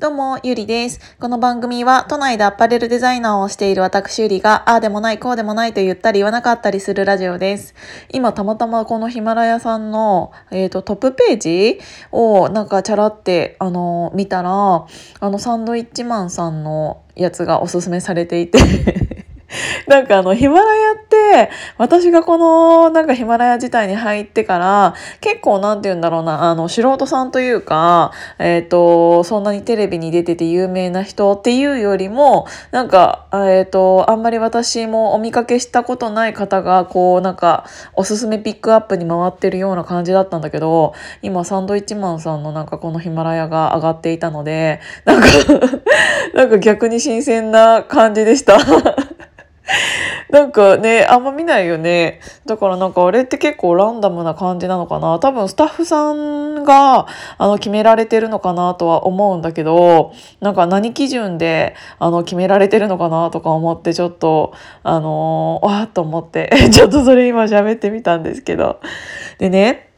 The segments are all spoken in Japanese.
どうも、ゆりです。この番組は、都内でアパレルデザイナーをしている私ゆりが、ああでもない、こうでもないと言ったり言わなかったりするラジオです。今、たまたまこのヒマラヤさんの、えっ、ー、と、トップページを、なんか、チャラって、あの、見たら、あの、サンドイッチマンさんのやつがおすすめされていて なんかあのヒマラヤって私がこのなんかヒマラヤ自体に入ってから結構なんて言うんだろうなあの素人さんというかえっ、ー、とそんなにテレビに出てて有名な人っていうよりもなんかえっ、ー、とあんまり私もお見かけしたことない方がこうなんかおすすめピックアップに回ってるような感じだったんだけど今サンドイッチマンさんのなんかこのヒマラヤが上がっていたのでなんか なんか逆に新鮮な感じでした。なんかね、あんま見ないよね。だからなんかあれって結構ランダムな感じなのかな。多分スタッフさんがあの決められてるのかなとは思うんだけど、なんか何基準であの決められてるのかなとか思ってちょっと、あのー、わーっと思って ちょっとそれ今喋ってみたんですけど。でね、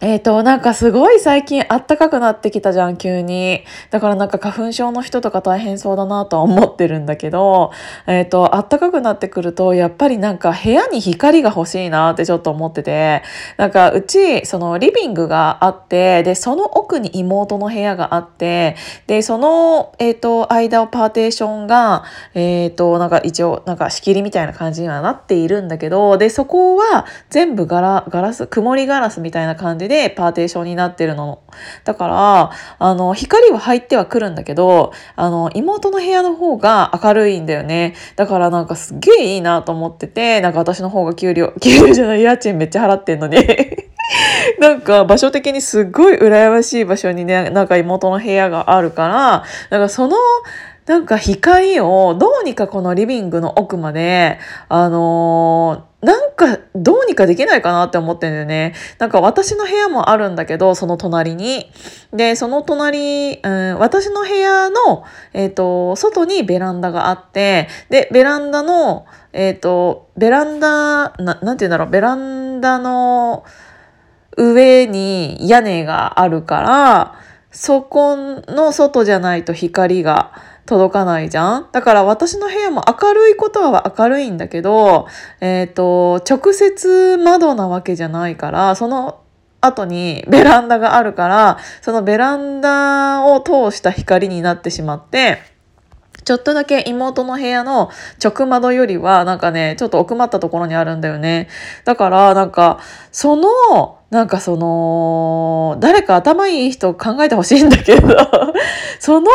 えっ、ー、と、なんかすごい最近あったかくなってきたじゃん、急に。だからなんか花粉症の人とか大変そうだなとは思ってるんだけど、えっ、ー、と、あったかくなってくると、やっぱりなんか部屋に光が欲しいなってちょっと思ってて、なんかうち、そのリビングがあって、で、その奥に妹の部屋があって、で、その、えっ、ー、と、間をパーテーションが、えっ、と、なんか一応、なんか仕切りみたいな感じにはなっているんだけど、で、そこは全部ガラ、ガラス、曇りガラスみたいな感じじでパーテーションになってるの。だから、あの、光は入ってはくるんだけど、あの、妹の部屋の方が明るいんだよね。だからなんかすっげえいいなと思ってて、なんか私の方が給料、給料じゃない家賃めっちゃ払ってんのに なんか場所的にすっごい羨ましい場所にね、なんか妹の部屋があるから、なんかその、なんか光をどうにかこのリビングの奥まで、あのーなんかどうにかできないかなって思ってんだよね。なんか私の部屋もあるんだけど、その隣に。で、その隣、うん、私の部屋の、えっ、ー、と、外にベランダがあって、で、ベランダの、えっ、ー、と、ベランダ、ななんて言うんだろう、ベランダの上に屋根があるから、そこの外じゃないと光が、届かないじゃん？だから私の部屋も明るいことは明るいんだけど、えっ、ー、と、直接窓なわけじゃないから、その後にベランダがあるから、そのベランダを通した光になってしまって、ちょっとだけ妹の部屋の直窓よりはなんかね、ちょっと奥まったところにあるんだよね。だからなんか、そのなんかその、誰か頭いい人考えてほしいんだけど その、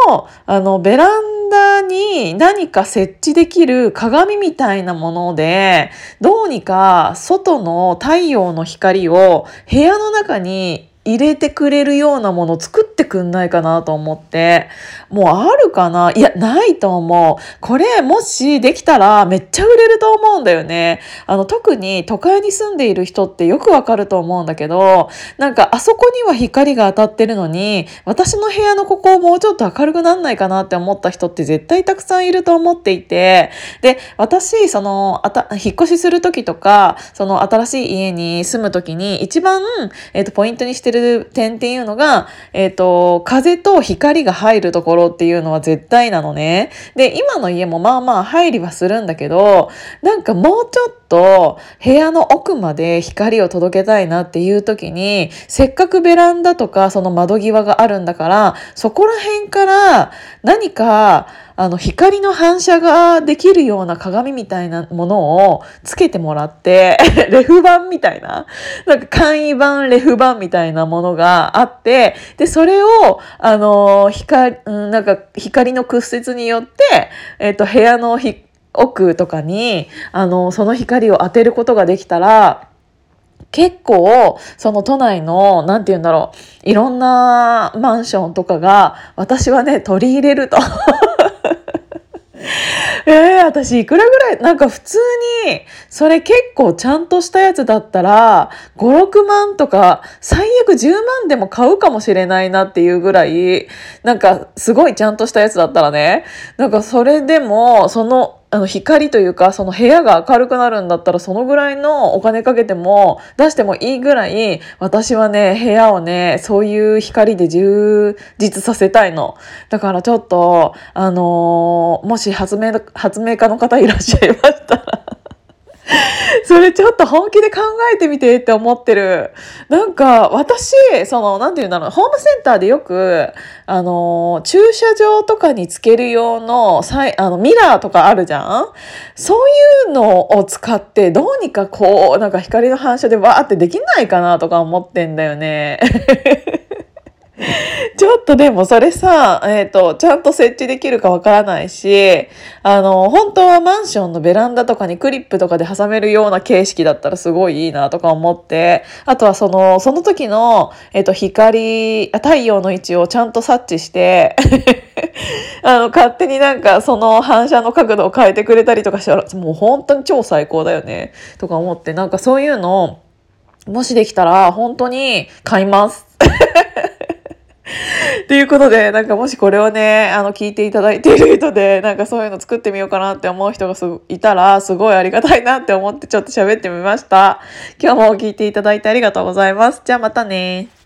あの、ベランダに何か設置できる鏡みたいなもので、どうにか外の太陽の光を部屋の中に入れてくれるようなもの作ってくんないかなと思って。もうあるかな？いや、ないと思う。これ、もしできたらめっちゃ売れると思うんだよね。あの、特に都会に住んでいる人ってよくわかると思うんだけど、なんかあそこには光が当たってるのに、私の部屋のここをもうちょっと明るくなんないかなって思った人って絶対たくさんいると思っていて、で、私、その、あた、引っ越しする時とか、その新しい家に住む時に一番、えっ、ー、と、ポイントにしてしてる点っていうのが、えっ、ー、と、風と光が入るところっていうのは絶対なのね。で、今の家もまあまあ入りはするんだけど、なんかもうちょっと部屋の奥まで光を届けたいなっていう時に、せっかくベランダとかその窓際があるんだから、そこら辺から何か、あの、光の反射ができるような鏡みたいなものをつけてもらって、レフ板みたいな、なんか簡易版レフ板みたいなものがあって、で、それを、あの、光、なんか光の屈折によって、えっ、と、部屋の奥とかに、あの、その光を当てることができたら、結構、その都内の、なんて言うんだろう、いろんなマンションとかが、私はね、取り入れると。えー、私いくらぐらい、なんか普通に、それ結構ちゃんとしたやつだったら、5、6万とか、最悪10万でも買うかもしれないなっていうぐらい、なんかすごいちゃんとしたやつだったらね、なんかそれでも、その、あの光というかその部屋が明るくなるんだったらそのぐらいのお金かけても出してもいいぐらい私はね部屋をねそういう光で充実させたいの。だからちょっとあのー、もし発明発明家の方いらっしゃいました それちょっと本気で考えてみてって思ってる。なんか私、その、なんていうんだろう、ホームセンターでよく、あの、駐車場とかにつける用の、あの、ミラーとかあるじゃん？そういうのを使って、どうにかこう、なんか光の反射でわーってできないかなとか思ってんだよね。ちょっとでもそれさ、えっ、ー、と、ちゃんと設置できるかわからないし、あの、本当はマンションのベランダとかにクリップとかで挟めるような形式だったらすごいいいなとか思って、あとはその、その時の、えっ、ー、と、光、太陽の位置をちゃんと察知して あの、勝手になんかその反射の角度を変えてくれたりとかしたら、もう本当に超最高だよね。とか思って、なんかそういうの、もしできたら本当に買います。ということで、なんかもしこれをね、あの、聞いていただいている人で、なんかそういうの作ってみようかなって思う人がいたら、すごいありがたいなって思ってちょっと喋ってみました。今日も聞いていただいてありがとうございます。じゃあまたね